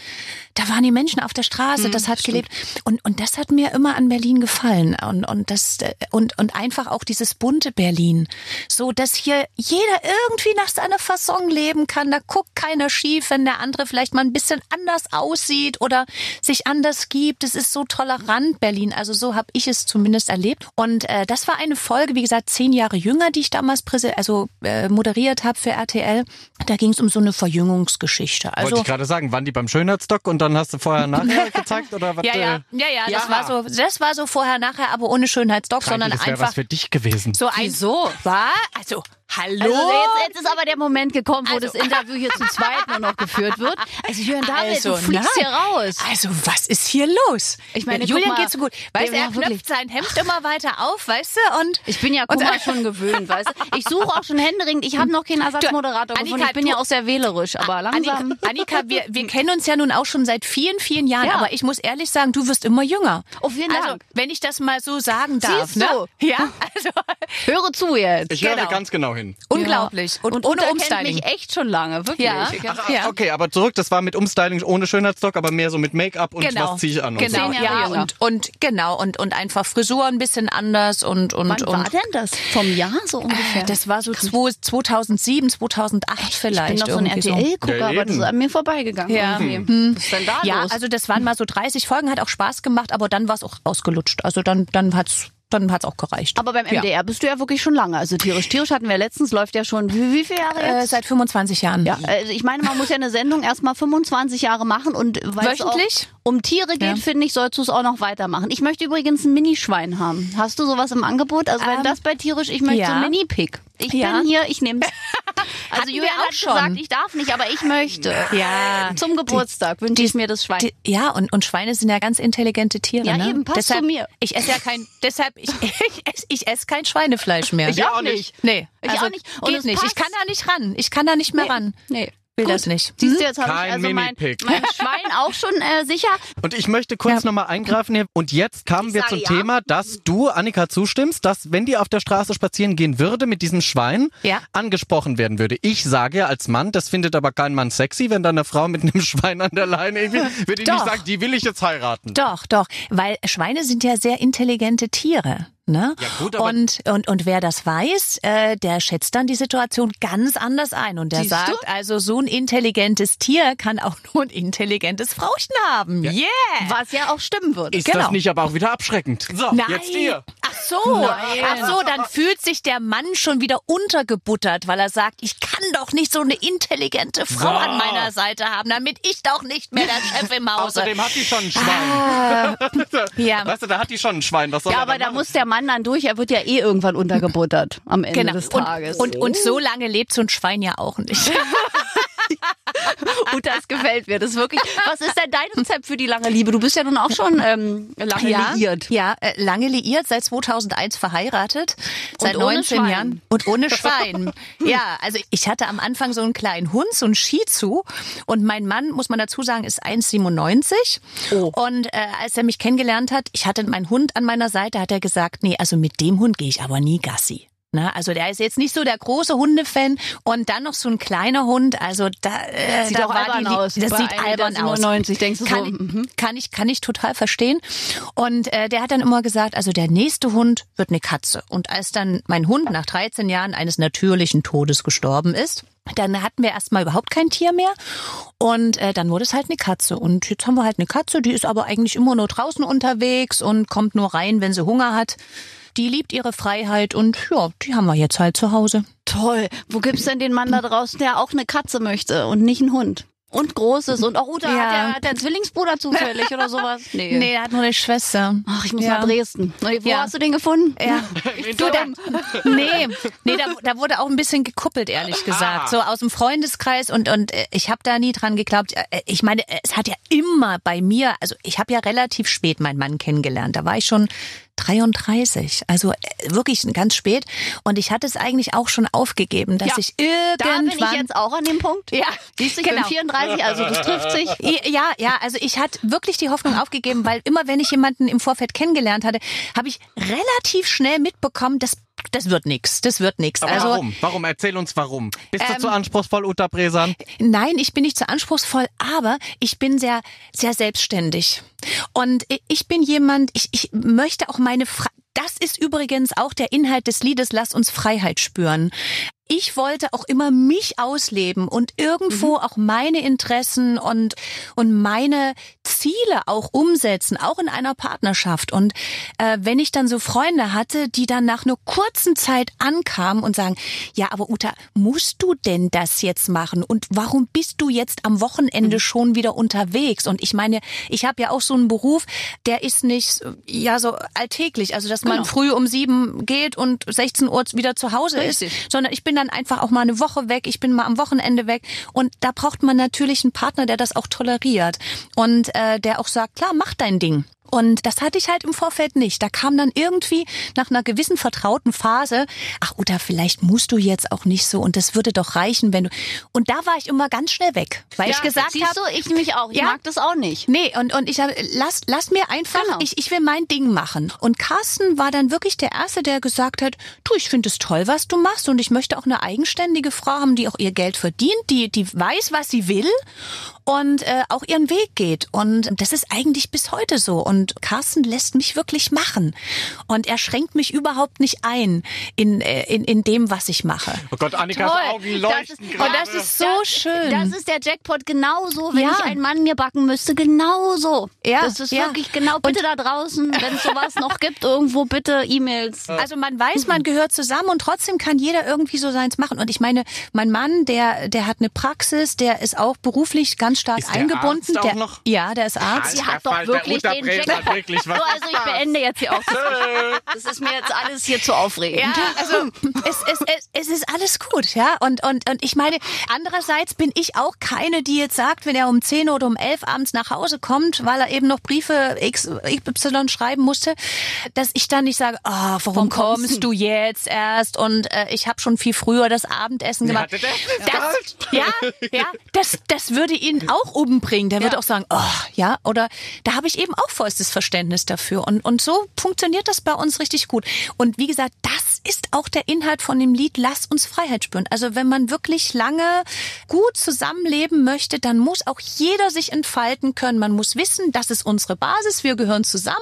da waren die Menschen auf der Straße, das hat gelebt und, und das hat mir immer an Berlin gefallen und, und das, und, und einfach auch dieses bunte Berlin, so dass hier jeder irgendwie nach seiner Fasson leben kann, da guckt keiner schief, wenn der andere vielleicht mal ein bisschen anders aussieht oder sich anders gibt. Es ist so tolerant, Berlin. Also so habe ich es zumindest erlebt. Und äh, das war eine Folge, wie gesagt, zehn Jahre jünger, die ich damals präse also äh, moderiert habe für RTL. Da ging es um so eine Verjüngungsgeschichte. Wollte Also ich gerade sagen, waren die beim Schönheitsdoc und dann hast du vorher nachher gezeigt oder was? ja, ja, ja, ja, das Ja. war so, das war so vorher, nachher, aber ohne Schönheitsdoc, sondern das wäre was einfach für dich gewesen. so ein Wieso? war also Hallo? Also jetzt, jetzt ist aber der Moment gekommen, wo Also- das Interview hier zu zweit nur noch geführt wird. Also Jürgen David, Also, du fliegst nein. hier raus. Also, was ist hier los? Ich meine, guck Julian mal, geht's so gut. Weißt du, ja, er wirklich. knöpft sein Hemd immer weiter auf, weißt du? Und Ich bin ja Und- Kummer schon gewöhnt, weißt du. Ich suche auch schon händeringend. Ich habe noch keinen Ersatzmoderator Du, gefunden. Annika, Ich bin ja auch sehr wählerisch, aber langsam. Annika, Annika wir, wir kennen uns ja nun auch schon seit vielen, vielen Jahren, Ja. aber ich muss ehrlich sagen, du wirst immer jünger. Oh, vielen Also, Dank. wenn ich das mal so sagen darf. Siehst ne? du? Ja, also Höre zu jetzt. Ich Genau. höre ganz genau hin. Unglaublich. Ja. Und, Und ohne Uta Umstyling. mich echt schon lange, wirklich. Ja. Ach, Ja. Okay, aber zurück, das war mit Umstyling ohne Schönheitsdock, aber mehr so mit Make-up und Genau. was ziehe ich an und Genau, so. Zehn Jahre ja, und, und genau, und, und einfach Frisur ein bisschen anders und, und, Wann und war denn das? Vom Jahr so ungefähr? das war so zwei- 2007, 2008 vielleicht. ich bin doch so ein. RTL-Gucker, Ja, aber das ist an mir vorbeigegangen. Ja. irgendwie. Was ist denn da Ja, los? also das waren mal so 30 Folgen, hat auch Spaß gemacht, aber dann war es auch ausgelutscht. Also dann, dann hat's dann hat's auch gereicht. aber beim Ja. MDR bist du ja wirklich schon lange. Also tierisch, tierisch hatten wir letztens, läuft ja schon wie, wie viele Jahre Äh, jetzt? seit 25 Jahren. ja, also ich meine, man muss ja eine Sendung erstmal 25 Jahre machen und weil es um Tiere geht, Ja. finde ich, sollst du es auch noch weitermachen. Ich möchte übrigens ein Minischwein haben. Hast du sowas im Angebot? Also wenn Ähm, das bei tierisch, ich möchte so ja. ein Mini-Pig. Ich Ja. bin hier, ich nehme Also Hatten auch hat schon. gesagt, ich darf nicht, aber ich möchte. Ja. Zum Geburtstag wünsche ich mir das Schwein. Die, ja, und, und Schweine sind ja ganz intelligente Tiere. Ja, ne? eben, passt deshalb, zu mir. Ich esse ja kein, deshalb, ich, ich, esse, ich esse kein Schweinefleisch mehr. Ich auch nicht. Nee, Ich also auch nicht. Und geht es nicht. passt. Ich kann da nicht ran. Ich kann da nicht mehr ran. Nee. Will Gut. das nicht. Siehst du, jetzt habe ich Kein also mein, Mini-Pig. mein Schwein auch schon äh, sicher. Und ich möchte kurz Ja. nochmal eingreifen hier. Und jetzt kamen Ich wir zum ja. Thema, dass du, Annika, zustimmst, dass wenn die auf der Straße spazieren gehen würde mit diesem Schwein, Ja. angesprochen werden würde. Ich sage ja als Mann, das findet aber kein Mann sexy, wenn da eine Frau mit einem Schwein an der Leine irgendwie, würde ich nicht Doch. sagen, die will ich jetzt heiraten. Doch, doch, weil Schweine sind ja sehr intelligente Tiere. Ne? Ja, gut, aber- und, und, und wer das weiß, äh, der schätzt dann die Situation ganz anders ein. Und der Siehst du? sagt, also so ein intelligentes Tier kann auch nur ein intelligentes Frauchen haben. Yeah! Was ja auch stimmen würde. Ist Genau. das nicht aber auch wieder abschreckend? So, Nein. jetzt ihr. Ach so, ach so, dann fühlt sich der Mann schon wieder untergebuttert, weil er sagt, ich kann doch nicht so eine intelligente Frau So. an meiner Seite haben, damit ich doch nicht mehr der Chef im Hause. Außerdem hat die schon ein Schwein. ja. Weißt du, da hat die schon ein Schwein. Was soll Ja, er aber da muss der Mann dann durch. Er wird ja eh irgendwann untergebuttert am Ende Genau. des Tages. Und, und, und so lange lebt so ein Schwein ja auch nicht. Und das gefällt mir. Das ist wirklich. Was ist denn dein Rezept für die lange Liebe? Du bist ja nun auch schon ähm, lange ja, liiert. Ja, äh, lange liiert, seit 2001 verheiratet, seit ohne 19 Schwein. Jahren und ohne Schwein. ja, also ich hatte am Anfang so einen kleinen Hund, so einen Shih Tzu und mein Mann, muss man dazu sagen, ist 1,97 Oh. und äh, als er mich kennengelernt hat, ich hatte meinen Hund an meiner Seite, hat er gesagt, nee, also mit dem Hund gehe ich aber nie Gassi. Na, also der ist jetzt nicht so der große Hundefan und dann noch so ein kleiner Hund, also da, äh, Sieht da auch albern die, aus. Das Bei sieht albern aus. 1,97 denkst du so, kann, mhm. kann ich kann ich total verstehen. Und äh, der hat dann immer gesagt, also der nächste Hund wird eine Katze. Und als dann mein Hund nach 13 Jahren eines natürlichen Todes gestorben ist, dann hatten wir erstmal überhaupt kein Tier mehr und äh, dann wurde es halt eine Katze und jetzt haben wir halt eine Katze, die ist aber eigentlich immer nur draußen unterwegs und kommt nur rein, wenn sie Hunger hat. Die liebt ihre Freiheit und ja, die haben wir jetzt halt zu Hause. Toll. Wo gibt's denn den Mann da draußen, der auch eine Katze möchte und nicht einen Hund? Und Großes und auch Uta Ja. hat, der, hat der einen Zwillingsbruder zufällig oder sowas? Nee. Nee, er hat nur eine Schwester. Ach, ich muss Ja. nach Dresden. Wo Ja. hast du den gefunden? Ja. Du, da, nee, nee da, da wurde auch ein bisschen gekuppelt, ehrlich gesagt. So aus dem Freundeskreis und, und äh, ich habe da nie dran geglaubt. Äh, Ich meine, es hat ja immer bei mir, also ich habe ja relativ spät meinen Mann kennengelernt. Da war ich schon 33, also äh, wirklich ganz spät. Und ich hatte es eigentlich auch schon aufgegeben, dass Ja, ich Da irgendwann... bin ich jetzt auch an dem Punkt. Ja, Siehst du, ich genau. bin 34, also das trifft sich. Ja, ja, also ich hatte wirklich die Hoffnung aufgegeben, weil immer wenn ich jemanden im Vorfeld kennengelernt hatte, habe ich relativ schnell mitbekommen, dass das wird nix, das wird nix. Aber Also warum? Warum? Erzähl uns warum. Bist du Ähm, zu anspruchsvoll, Uta Bresan? nein, ich bin nicht so anspruchsvoll, aber ich bin sehr sehr selbstständig. Und ich bin jemand, ich, ich möchte auch meine Fre das ist übrigens auch der Inhalt des Liedes Lass uns Freiheit spüren. Ich wollte auch immer mich ausleben und irgendwo auch meine Interessen und, und meine Ziele auch umsetzen, auch in einer Partnerschaft. Und äh, wenn ich dann so Freunde hatte, die dann nach nur kurzen Zeit ankamen und sagen, ja, aber Uta, musst du denn das jetzt machen? Und warum bist du jetzt am Wochenende schon wieder unterwegs? Und ich meine, ich habe ja auch so einen Beruf, der ist nicht ja so alltäglich, also dass man Genau. früh um sieben geht und 16 Uhr wieder zu Hause Richtig. ist, sondern ich bin dann einfach auch mal eine Woche weg, ich bin mal am Wochenende weg. Und da braucht man natürlich einen Partner, der das auch toleriert und äh, der auch sagt, klar, mach dein Ding. Und das hatte ich halt im Vorfeld nicht. Da kam dann irgendwie nach einer gewissen vertrauten Phase, ach oder vielleicht musst du jetzt auch nicht so und das würde doch reichen, wenn du. Und da war ich immer ganz schnell weg, weil ja, ich gesagt habe, du, ich mich auch. Ich Ja? mag das auch nicht. Nee, und, und ich habe, lass, lass mir einfach, Genau. ich, ich will mein Ding machen. Und Carsten war dann wirklich der Erste, der gesagt hat, du, ich finde es toll, was du machst und ich möchte auch eine eigenständige Frau haben, die auch ihr Geld verdient, die, die weiß, was sie will und äh, auch ihren Weg geht. Und das ist eigentlich bis heute so. Und Carsten lässt mich wirklich machen. Und er schränkt mich überhaupt nicht ein in, äh, in, in dem, was ich mache. Oh Gott, Annikas Toll. Augen Das leuchten ist- gerade. Und das ist so Das- schön. Das ist der Jackpot genauso, wenn Ja. ich einen Mann mir backen müsste, genauso. Ja, Das ist ja. wirklich genau. Bitte da draußen, wenn es sowas noch gibt, irgendwo bitte E-Mails. Also man weiß, man gehört zusammen und trotzdem kann jeder irgendwie so seins machen. Und ich meine, mein Mann, der, der hat eine Praxis, der ist auch beruflich ganz stark Ist der eingebunden. Arzt auch der, noch? Ja, der ist Arzt. Sie hat doch wirklich den Unterbrecher, Jackpot. wirklich, so, also ich beende jetzt hier auch das ist mir jetzt alles hier zu aufregend. Ja, also es, es, es, es ist alles gut, ja. Und, und, und ich meine, andererseits bin ich auch keine, die jetzt sagt, wenn er um 10 oder um 11 abends nach Hause kommt, weil er eben noch Briefe XY schreiben musste, dass ich dann nicht sage, oh, warum Warum kommst du jetzt erst? Und äh, ich habe schon viel früher das Abendessen gemacht. der Das, ja, ja, das, das würde ihn auch umbringen. Der Ja. auch sagen, oh, ja, oder da habe ich eben auch vollstes Verständnis dafür. Und, und so funktioniert das bei uns richtig gut. Und wie gesagt, das ist auch der Inhalt von dem Lied Lass uns Freiheit spüren. Also wenn man wirklich lange gut zusammenleben möchte, dann muss auch jeder sich entfalten können. Man muss wissen, das ist unsere Basis, wir gehören zusammen,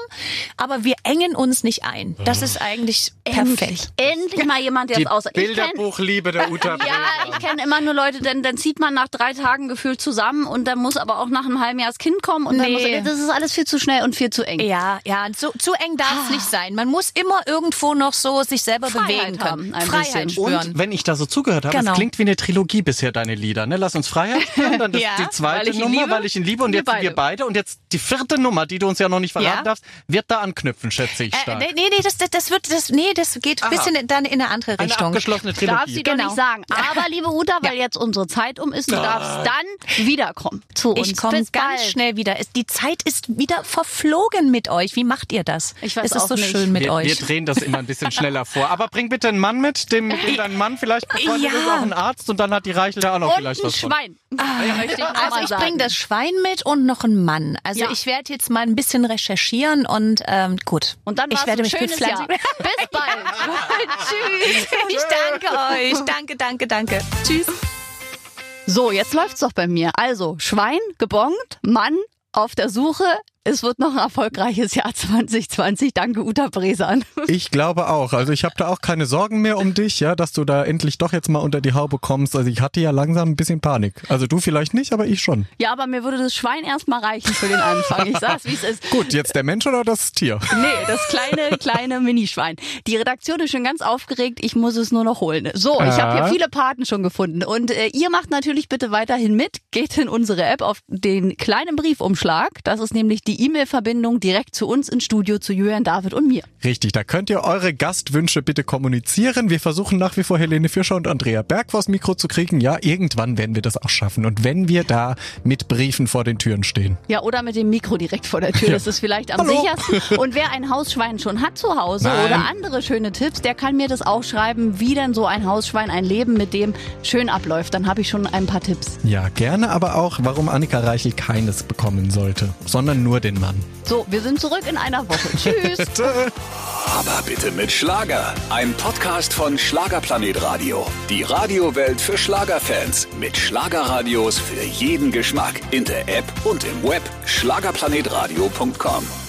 aber wir engen uns nicht ein. Das ist eigentlich perfekt. Endlich mal jemand, der es kenn- Bilderbuchliebe der Uta Ja, ich kenne immer nur Leute, denn dann zieht man nach drei Tagen gefühlt zusammen und dann muss aber auch nach einem halben Jahr das Kind kommen und dann Nee. muss, das ist alles viel zu schnell und viel zu eng. Ja, ja, zu, zu eng darf es nicht sein. Man muss immer irgendwo noch so sich selber Freiheit bewegen haben, können. ein Freiheit spüren. Und wenn ich da so zugehört habe, Genau. es klingt wie eine Trilogie bisher, deine Lieder. Ne? Lass uns Freiheit spüren, dann das, Ja, die weil zweite ihn Nummer, liebe. weil ich ihn liebe und Wir jetzt beide. wir beide. Und jetzt die vierte Nummer, die du uns ja noch nicht verraten Ja. darfst, wird da anknüpfen, schätze ich Äh, stark. nee, nee, das, das, das wird, das, nee, das geht ein bisschen dann in eine andere Eine Richtung. abgeschlossene Darf Trilogie. sie doch Genau. nicht sagen. Aber liebe Uta, weil jetzt unsere Zeit um ist, du darfst dann wiederkommen zu uns. Ich komme ganz bald. schnell wieder. Die Zeit ist wieder verflogen mit euch. Wie macht ihr das? Ich weiß es ist auch so nicht. schön mit wir, euch. wir drehen das immer ein bisschen schneller vor. Aber bring bitte einen Mann mit, dem, mit dem dein Mann vielleicht befreundet Ja. ist, auch ein Arzt und dann hat die Reichel da auch noch Und vielleicht ein was von. Schwein. Möchte ich Also ich bringe das Schwein mit und noch einen Mann. Also Ja. ich werde jetzt mal ein bisschen recherchieren und ähm, gut. Und dann ich werde ein mich schönes. Jahr. Bis bald. Tschüss. Ich danke euch. Danke, danke, danke. Tschüss. So, jetzt läuft's doch bei mir. Also, Schwein gebongt, Mann auf der Suche. Es wird noch ein erfolgreiches Jahr 2020. Danke, Uta Bresan. Ich glaube auch. Also ich habe da auch keine Sorgen mehr um dich, ja, dass du da endlich doch jetzt mal unter die Haube kommst. Also ich hatte ja langsam ein bisschen Panik. Also du vielleicht nicht, aber ich schon. Ja, aber mir würde das Schwein erstmal reichen für den Anfang. Ich sag's, wie es ist. Gut, jetzt der Mensch oder das Tier? Nee, das kleine, kleine Minischwein. Die Redaktion ist schon ganz aufgeregt. Ich muss es nur noch holen. So, ich habe hier viele Paten schon gefunden. Und äh, ihr macht natürlich bitte weiterhin mit. Geht in unsere App auf den kleinen Briefumschlag. Das ist nämlich die E-Mail-Verbindung direkt zu uns ins Studio, zu Julian, David und mir. Richtig, da könnt ihr eure Gastwünsche bitte kommunizieren. Wir versuchen nach wie vor Helene Fischer und Andrea Berg vors Mikro zu kriegen. Ja, irgendwann werden wir das auch schaffen. Und wenn wir da mit Briefen vor den Türen stehen. Ja, oder mit dem Mikro direkt vor der Tür. Ja. Das ist vielleicht am Hallo. sichersten. Und wer ein Hausschwein schon hat zu Hause Nein. oder andere schöne Tipps, der kann mir das auch schreiben, wie denn so ein Hausschwein, ein Leben mit dem schön abläuft. Dann habe ich schon ein paar Tipps. Ja, gerne aber auch, warum Annika Reichel keines bekommen sollte, sondern nur den Mann. So, wir sind zurück in einer Woche. Tschüss. Aber bitte mit Schlager. Ein Podcast von Schlagerplanet Radio. Die Radiowelt für Schlagerfans. Mit Schlagerradios für jeden Geschmack. In der App und im Web. Schlagerplanetradio.com.